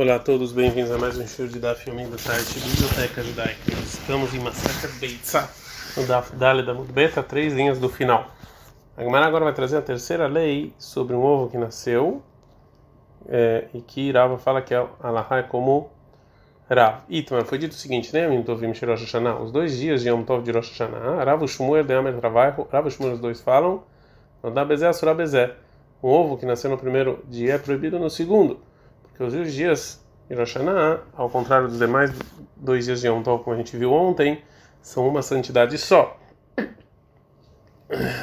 Olá a todos, bem-vindos a mais um show de Daf Yomi do site Biblioteca Judaica. Estamos em Massacre Beitzá, no Daf Dale da Mudbeta, três linhas do final. A Gemara agora vai trazer a terceira lei sobre um ovo que nasceu é, e que Rava fala que a Alaha é como Rav. Itmar, foi dito o seguinte, né, Mintovim Shirosh Hashanah, os dois dias de Yom Tov de Rosh Hashanah, Rav Shmuel de Amet Ravaiho, Rav Shmuel os dois falam, não dá bezé, asura bezé. Um ovo que nasceu no primeiro dia é proibido no segundo que os dias de Rosh Hashanah, ao contrário dos demais dois dias de Yom Tov, como a gente viu ontem, são uma santidade só.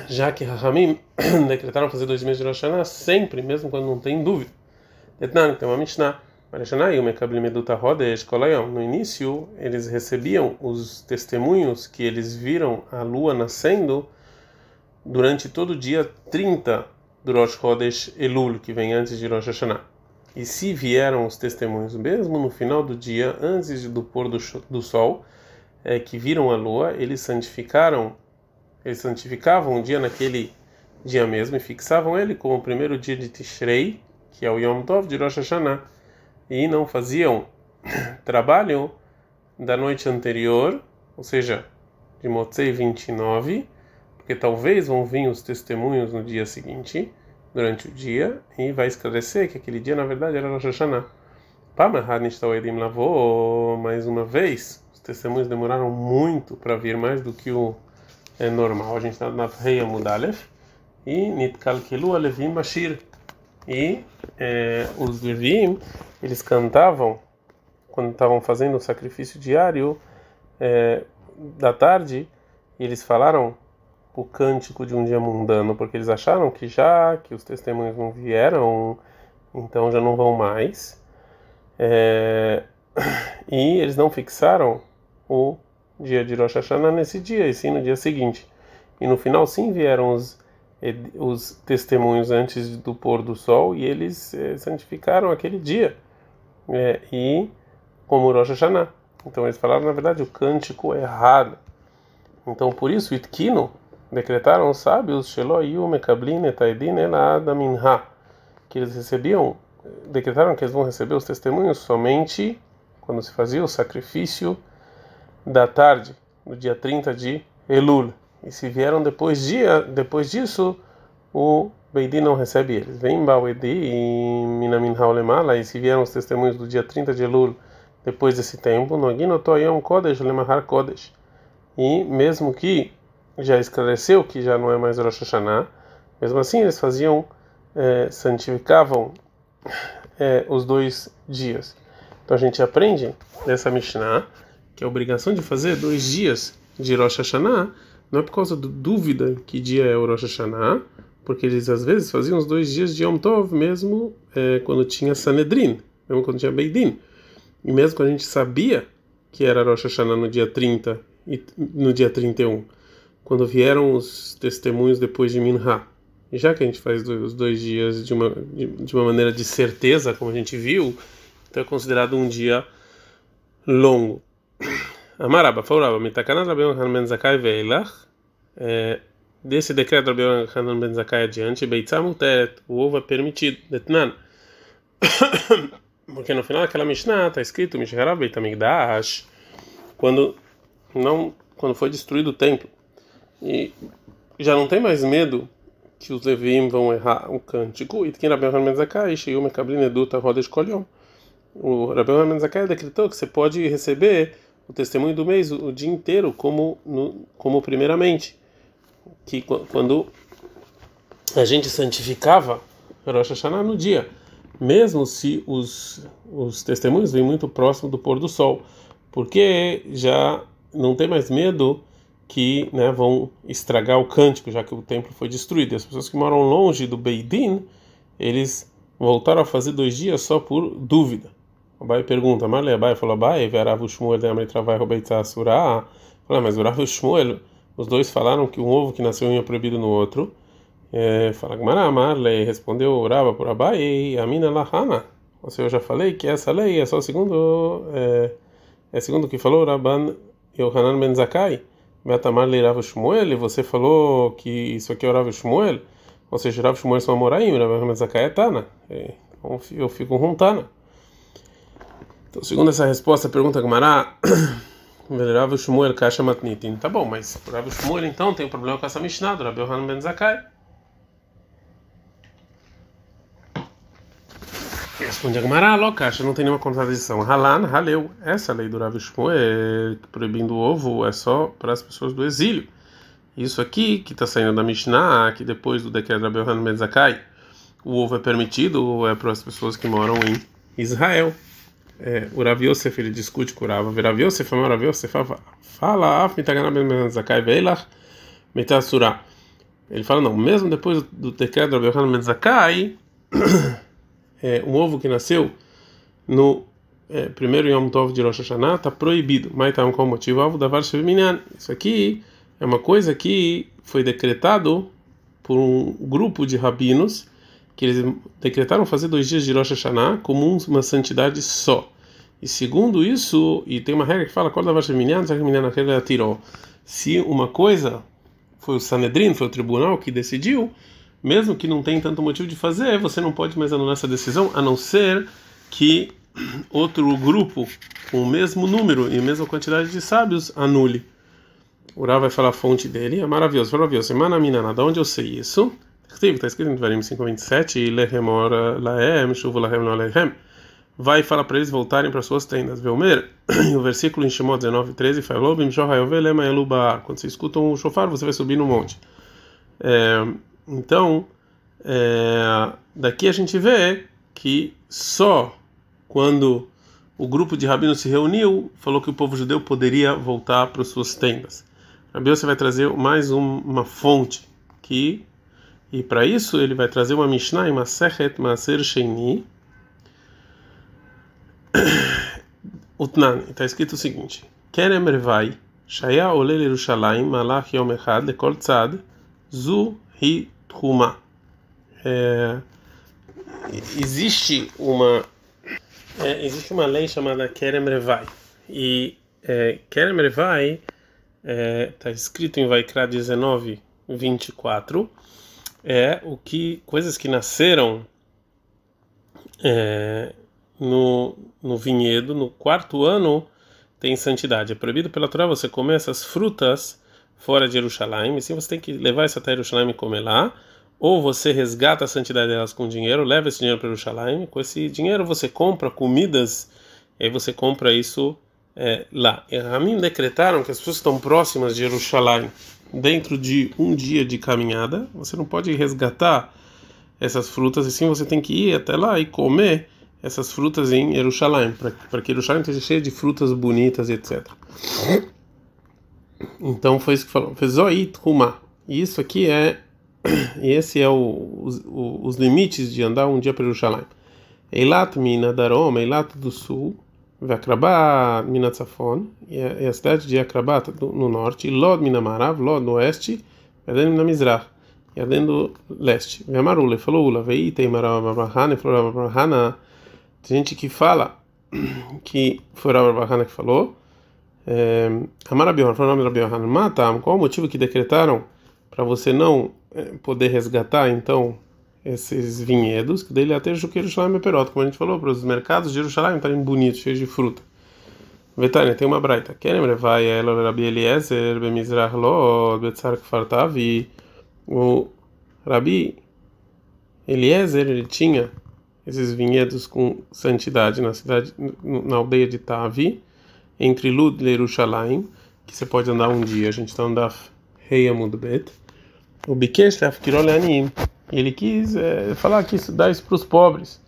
Já que Rahamim decretaram fazer dois meses de Rosh Hashanah sempre, mesmo quando não tem dúvida. Etnan, tem uma Mishnah. No início, eles recebiam os testemunhos que eles viram a lua nascendo durante todo o dia 30 do Rosh Chodesh Elul, que vem antes de Rosh Hashanah. E se vieram os testemunhos, mesmo no final do dia, antes do pôr do, do sol, é, que viram a lua, eles santificaram, eles santificavam o dia naquele dia mesmo e fixavam ele como o primeiro dia de Tishrei, que é o Yom Tov de Rosh Hashanah, e não faziam trabalho da noite anterior, ou seja, de Motzei 29, porque talvez vão vir os testemunhos no dia seguinte durante o dia e vai esclarecer que aquele dia na verdade era Rosh Hashanah. Lavou mais uma vez. Os testemunhos demoraram muito para vir, mais do que o é normal. A gente está na Reia Mudalef e Nitkalkelu Alevim Bashir. E é, os Levim, eles cantavam quando estavam fazendo o sacrifício diário é, da tarde, e eles falaram o cântico de um dia mundano, porque eles acharam que já que os testemunhos não vieram, então já não vão mais. É, e eles não fixaram o dia de Rosh Hashanah nesse dia, e sim no dia seguinte. E no final, sim, vieram os, os testemunhos antes do pôr do sol, e eles é, santificaram aquele dia. É, e como Rosh Hashanah. Então eles falaram, na verdade, o cântico errado. Então por isso, Itkino, decretaram os sábios que eles recebiam, decretaram que eles vão receber os testemunhos somente quando se fazia o sacrifício da tarde, no dia 30 de Elul. E se vieram depois, dia, depois disso, o Beidin não recebe eles. Vem Bawedi e Minamin Haulemala, e se vieram os testemunhos do dia 30 de Elul depois desse tempo, no Aginotoyom Kodesh Lemahar Kodesh. E mesmo que já esclareceu que já não é mais Rosh Hashanah, mesmo assim eles faziam, é, santificavam é, os dois dias. Então a gente aprende nessa Mishnah que a obrigação de fazer dois dias de Rosh Hashanah não é por causa da dúvida que dia é o Rosh Hashanah, porque eles às vezes faziam os dois dias de Yom Tov mesmo é, quando tinha Sanedrin, mesmo quando tinha Beidin. E mesmo quando a gente sabia que era Rosh Hashanah no dia 30 e no dia 31 quando vieram os testemunhos depois de Minha. E já que a gente faz os dois dias de uma, de, uma maneira de certeza, como a gente viu, então é considerado um dia longo. Amaraba, falava, mitakanat Rabbi Yochanan ben Zakai veilach, é, desse decreto Rabbi Yochanan ben Zakai adiante, beitzamuteret, o ovo é permitido, detnan. Porque no final daquela Mishnah está escrito, Mishharav beitamigdash, quando, não, quando foi destruído o templo e já não tem mais medo que os Levim vão errar o cântico. E quem Rabbi Hanan Zakai, Sheiu Mekablin Eduta Roda Escolheu. O Rabbi Hanan Zakai decretou que você pode receber o testemunho do mês o, dia inteiro como no, como primeiramente que quando a gente santificava Rosh Hashanah no dia mesmo se os os testemunhos vêm muito próximo do pôr do sol porque já não tem mais medo que né, vão estragar o cântico, já que o templo foi destruído. E as pessoas que moram longe do Beidin, eles voltaram a fazer dois dias só por dúvida. Abai pergunta, Marle Abai falou, Abai, Veravu Shmuel de Amri Travai Robeitza Surah. Fala, mas o Rav e Shmuel, os dois falaram que um ovo que nasceu um é proibido no outro. É, fala, Gmará, Marle respondeu Rava por Abai, Amina Lahana. Ou seja, eu já falei que essa lei é só segundo, é, é segundo o que falou Rabban Yohanan Ben Zakai. Betamar le Rav Shmuel, você falou que isso aqui é o Rav Shmuel, ou seja, Rav Shmuel são Amoraim, Rav Zakai é Tana. Então eu fico com Tana. Então, segundo essa resposta, pergunta Gamará, Rav Shmuel Kasha Matnitin. Tá bom, mas Rav Shmuel então tem um problema com essa Mishnah, do Rabi Yohanan Ben Zakai. Responde a Gamara, Lokasha, não tem nenhuma contradição. Halan, Haleu. Essa lei do Rav Shmuel, proibindo o ovo, é só para as pessoas do exílio. Isso aqui, que está saindo da Mishnah, que depois do decreto Ben Zakai, o ovo é permitido, é para as pessoas que moram em Israel. É, o Rav Yosef ele discute com o Rav. Rav Yosef, o Rav Yosef fala, af mitagana ben zakai veilach metasura. Ele fala não, mesmo depois do decreto ben zakai, é, um ovo que nasceu no é, primeiro Yom Tov de Rosh Hashanah está proibido. Mas está qual motivo? Ovo da Varsha Isso aqui é uma coisa que foi decretado por um grupo de rabinos que eles decretaram fazer dois dias de Rosh Hashanah como uma santidade só. E segundo isso, e tem uma regra que fala, se uma coisa foi o Sanedrin, foi o tribunal que decidiu, mesmo que não tenha tanto motivo de fazer, você não pode mais anular essa decisão, a não ser que outro grupo com o mesmo número e a mesma quantidade de sábios anule. O vai falar a fonte dele, é maravilhoso, maravilhoso. Semana minana, de onde eu sei isso? Está escrito em Dvarim 5:27, Lehem ora lahem, shuvu lahem no alehem. Vai falar para eles voltarem para suas tendas. Velmer, o versículo em Shemot 19:13 falou: Bim shohayovele eluba. Quando você escuta um shofar, você vai subir no monte. É, então, é, daqui a gente vê que só quando o grupo de rabinos se reuniu, falou que o povo judeu poderia voltar para suas tendas. Rabi você vai trazer mais um, uma fonte que e para isso ele vai trazer uma Mishnah em Masechet Maser Sheini. Utnan, está escrito o seguinte: Kerem Revai, Shaya Olel Yerushalayim, Malach Yom Echad, Lekol Tzad, Zu Hi Tchuma. É, existe uma é, existe uma lei chamada Kerem Revai. E é, Kerem Revai está é, tá escrito em Vaikra 19, 24 é o que coisas que nasceram é, no, no vinhedo no quarto ano tem santidade. É proibido pela Torá você comer essas frutas fora de Jerusalém, assim você tem que levar isso até Jerusalém e comer lá, ou você resgata a santidade delas com dinheiro, leva esse dinheiro para Jerusalém, com esse dinheiro você compra comidas, e aí você compra isso é, lá. E Ramin decretaram que as pessoas estão próximas de Jerusalém dentro de um dia de caminhada, você não pode resgatar essas frutas, e sim você tem que ir até lá e comer essas frutas em Jerusalém, para que Jerusalém esteja cheia de frutas bonitas, etc. Então foi isso que falou. Fezoit Huma. E isso aqui é. Esse é o, os, os limites de andar um dia para Jerusalém. Eilat Mina Darom, Eilat do Sul, Vakrabá Minatzafon, é a cidade de Akrabat no norte, Lod Minamarav, Lod no oeste, Yaden Minamizrach, Yaden do leste. Vemarule falou Ula, Vei tem Marabrahana, falou Marabrahana, tem gente que fala que foi Marabrahana que falou. De Rabion, Matam, qual o motivo que decretaram para você não poder resgatar então esses vinhedos, que dele até Jerusalém é perota, como a gente falou, para os mercados de Jerusalém estarem bonitos, cheios de fruta. Vetânia, tem uma braita. Querem levar ela Rabi Eliezer, Bemizrach Lo, Betzar Kfartav, e o Rabi Eliezer, ele tinha esses vinhedos com santidade na cidade, na aldeia de Tavi, entre Lud e Jerusalém, que você pode andar um dia. A gente está andando Rei Amudbet. O Bikesh Kirolanim ele quis é, falar que isso dá isso para os pobres,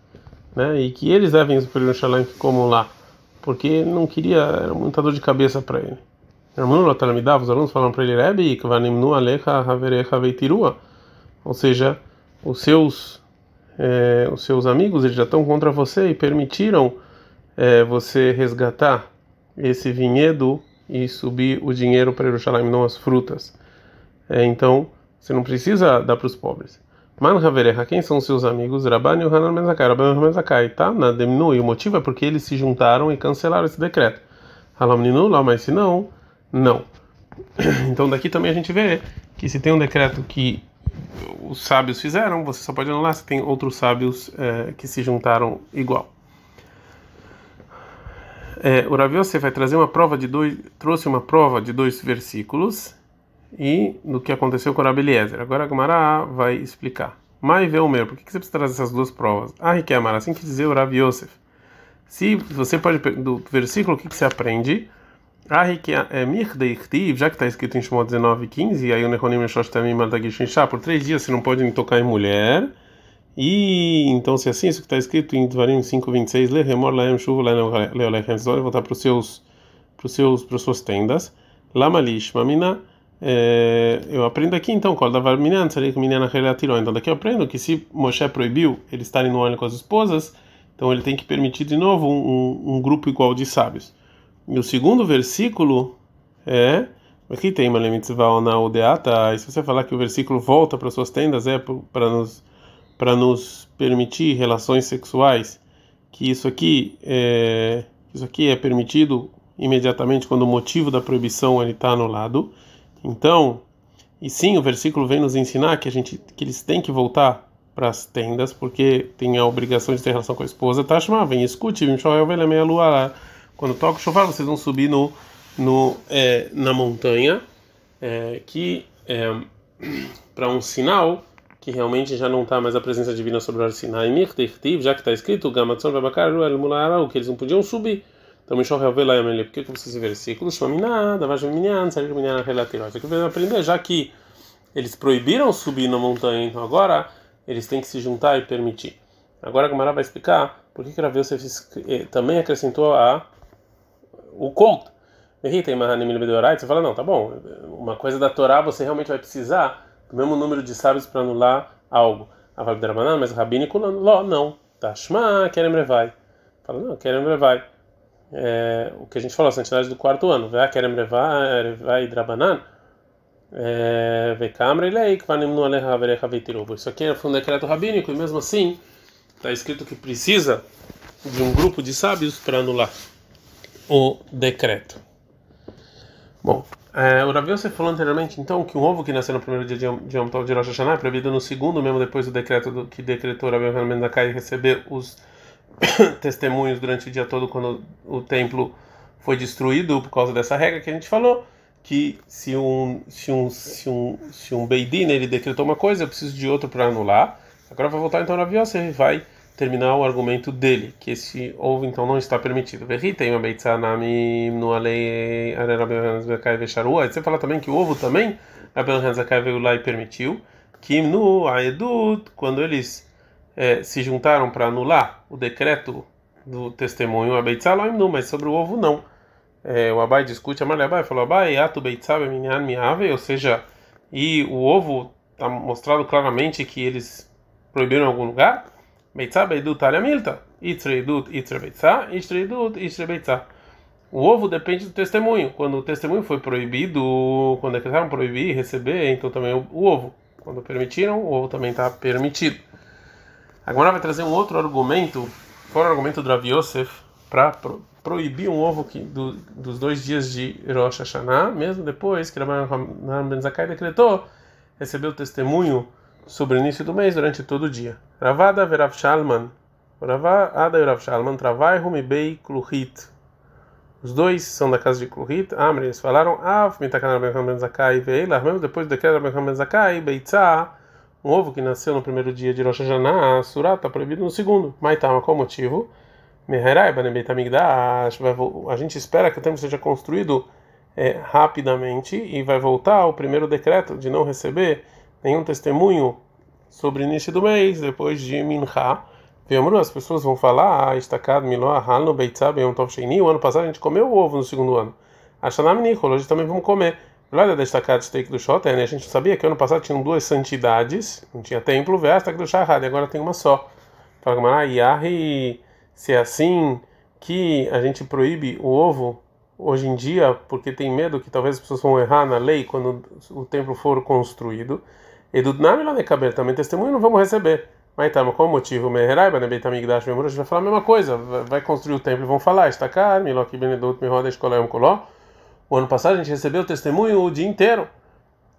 né? E que eles devem para Jerusalém que lá, porque ele não queria, era muita dor de cabeça para ele. Os alunos falaram para ele, Rebbe, ou seja, os seus é, os seus amigos eles já estão contra você e permitiram é, você resgatar esse vinhedo e subir o dinheiro para Jerusalém, não as frutas. É, então, você não precisa dar para os pobres. Man Havereha, quem são seus amigos? Rabban Yohanan Mezakai, Rabban Yohanan Mezakai, tá? Na Demnu, e o motivo é porque eles se juntaram e cancelaram esse decreto. Halam Ninu, lá, mas se não, não. Então daqui também a gente vê que se tem um decreto que os sábios fizeram, você só pode anular se tem outros sábios é, que se juntaram igual. É, o Rav Yosef vai trazer uma prova de dois, trouxe uma prova de dois versículos e no que aconteceu com o Rabi Eliezer. Agora a Gemara vai explicar. Mai meu, por que você precisa trazer essas duas provas? Ah, Riquemar, assim que dizer o Rav Yosef. Se você pode, do versículo, o que, que você aprende? Ah, é já que está escrito em Shemot 19, 15, aí o Nehonim Neshosh também manda por três dias você não pode tocar em mulher. E então, se é assim, isso que está escrito em Dvarim 5:26, le remor laem shuv leolechem zor, voltar para os seus para os seus para suas tendas. Lamalish mamina é, eu aprendo aqui então, qual da minyan, então daqui eu aprendo que se Moshe proibiu eles estarem no ano com as esposas, então ele tem que permitir de novo um, um, um grupo igual de sábios. E o segundo versículo é aqui tem uma mitzvah na udeata, e se você falar que o versículo volta para suas tendas é para nos para nos permitir relações sexuais, que isso aqui é isso aqui é permitido imediatamente quando o motivo da proibição ele está anulado. Então, e sim, o versículo vem nos ensinar que a gente que eles têm que voltar para as tendas porque tem a obrigação de ter relação com a esposa. Tashma, vem escute, quando toca o chofar, vocês vão subir no, no é, na montanha, é, que é para um sinal que realmente já não está mais a presença divina sobre o Sinai, já que está escrito, Gamatson Rabakaru El Mularau, que eles não podiam subir. Então, Mishor Revelá Yamele, por que você esse versículo? Shmaminah, Davajem Minyan, Sarir Minyan Relativa. Você quer aprender, já que eles proibiram subir na montanha, então agora eles têm que se juntar e permitir. Agora a Gamara vai explicar por que, que Rav Yosef eh, também acrescentou a, o conto. Você fala, não, tá bom, uma coisa da Torá você realmente vai precisar do mesmo número de sábios para anular algo. Aval Drabanan, mas rabínico não. Tashma, Kerem Revai. Fala, não, Kerem Revai. É, o que a gente falou, a santidade do quarto ano. Vê Kerem Revai Drabanan. É, vê Kamra e Lei, Kvanim no Aleha Verecha Veitirubo. Isso aqui foi um decreto rabínico e mesmo assim está escrito que precisa de um grupo de sábios para anular o decreto. Bom, é, o Rav você falou anteriormente, então, que um ovo que nasceu no primeiro dia de Yom Tov de Rosh Hashanah é proibido no segundo, mesmo depois do decreto do, que decretou Rav Yohanan Zakai receber os testemunhos durante o dia todo quando o templo foi destruído por causa dessa regra que a gente falou, que se um se um se um se um Beidin ele decretou uma coisa, eu preciso de outro para anular. Agora vai voltar então Rav você vai terminar o argumento dele, que esse ovo então não está permitido. Você fala também que o ovo também Rabbi Zakai veio lá e permitiu. Que no Aedut, quando eles é, se juntaram para anular o decreto do testemunho, a Beitzaloim não, mas sobre o ovo não. É, o Abai discute, a Abai falou: Abai, atu miave, ou seja, e o ovo está mostrado claramente que eles proibiram em algum lugar. Beitzá beidut milta. Itreidut itre beitzá. Itreidut itre beitzá. O ovo depende do testemunho. Quando o testemunho foi proibido, quando decretaram proibir receber, então também o, o ovo. Quando permitiram, o ovo também está permitido. Agora vai trazer um outro argumento, fora o argumento do Rav Yosef, para pro, proibir um ovo que, do, dos dois dias de Rosh Hashanah, mesmo depois que Rabban Ben Zakai decretou, recebeu o testemunho sobre o início do mês durante todo o dia. Ravada verav shalman, Ravada verav shalman, travai humibei kluhit. Os dois são da casa de Kluhit. Amri, eles falaram, Av, mitakana ben ben zakai, veilah, mesmo depois do decreto ben ben zakai, beitzah, um ovo que nasceu no primeiro dia de Rosh Hashanah, surah, está proibido no segundo. Maitama, qual o motivo? A gente espera que o templo seja construído é, rapidamente e vai voltar ao primeiro decreto de não receber nenhum testemunho sobre o início do mês, depois de Minha. Vemru, as pessoas vão falar, ah, estacado, Miló, no Beitzab, Yom Tov Sheini, o ano passado a gente comeu o ovo no segundo ano. Ashanam Nichol, hoje também vamos comer. Da destacado steak do Shot, né? a gente sabia que ano passado tinham duas santidades, não tinha templo, Vestak do Shahad, e agora tem uma só. Fala, ah, Yahi, se é assim que a gente proíbe o ovo hoje em dia, porque tem medo que talvez as pessoas vão errar na lei quando o templo for construído. E do Namilanekaber também testemunho não vamos receber. Mas tá, qual o motivo? Meheraiba, né? Beitamigdash, Memura, a gente vai falar a mesma coisa. Vai construir o templo e vão falar, está cá, Miloki Benedut, Miroda, Escolé, Coló. O ano passado a gente recebeu o testemunho o dia inteiro.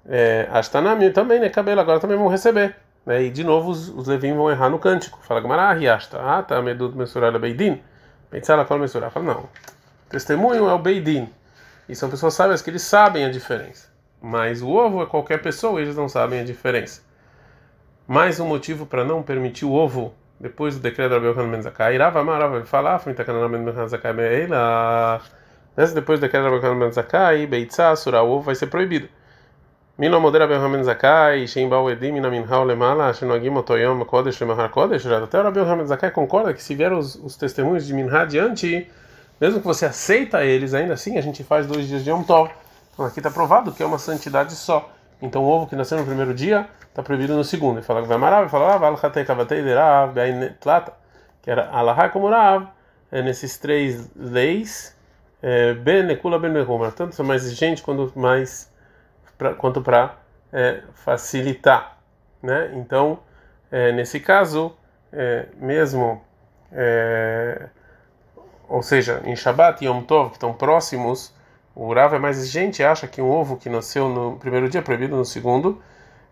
É, Ashtanami também, né? Cabelo, agora também vão receber. Né? E de novo os, os Levim vão errar no cântico. Fala Gamara, Riasta, ah, tá, Medut, Mensurada, Beidin. Pensala, qual Mensurada? Fala, não. testemunho é o Beidin. E são pessoas sábias que eles sabem a diferença. Mas o ovo é qualquer pessoa, eles não sabem a diferença. Mais um motivo para não permitir o ovo depois do decreto da Rabbi Ben Zakai. Irava Marava falar, foi Takanana Ben Zakai Meila. Depois do decreto da Rabbi Ben Zakai, Beitza, Sura, ovo vai ser proibido. Mino modera Ben Zakai, Shem Bau Edim, Mina Minhau Lemala, Shenogim Otoyom Kodesh Lemahar Kodesh. Até o Ben Zakai concorda que se vieram os, os testemunhos de Minha adiante, mesmo que você aceita eles, ainda assim a gente faz dois dias de Yom Tov. Aqui está provado que é uma santidade só. Então o ovo que nasceu no primeiro dia está proibido no segundo. Ele fala que vai marar, vai falar, vai latei kavatei derav, tlata, que era alahá como é nesses três leis, é, ben nekula ben nehomer, tanto são mais exigentes quanto mais pra, quanto para é, facilitar, né? Então é, nesse caso, é, mesmo é, ou seja, em Shabbat e Yom Tov, que estão próximos, o Rav é mais exigente, acha que um ovo que nasceu no primeiro dia é proibido no segundo.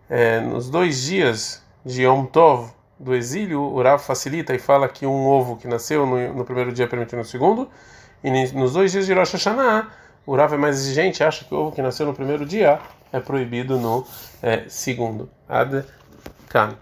É, nos dois dias de Yom Tov do exílio, o Rav facilita e fala que um ovo que nasceu no, no primeiro dia é permitido no segundo. E nos dois dias de Rosh Hashanah, o Rav é mais exigente, acha que o ovo que nasceu no primeiro dia é proibido no é, segundo. Ad Kan.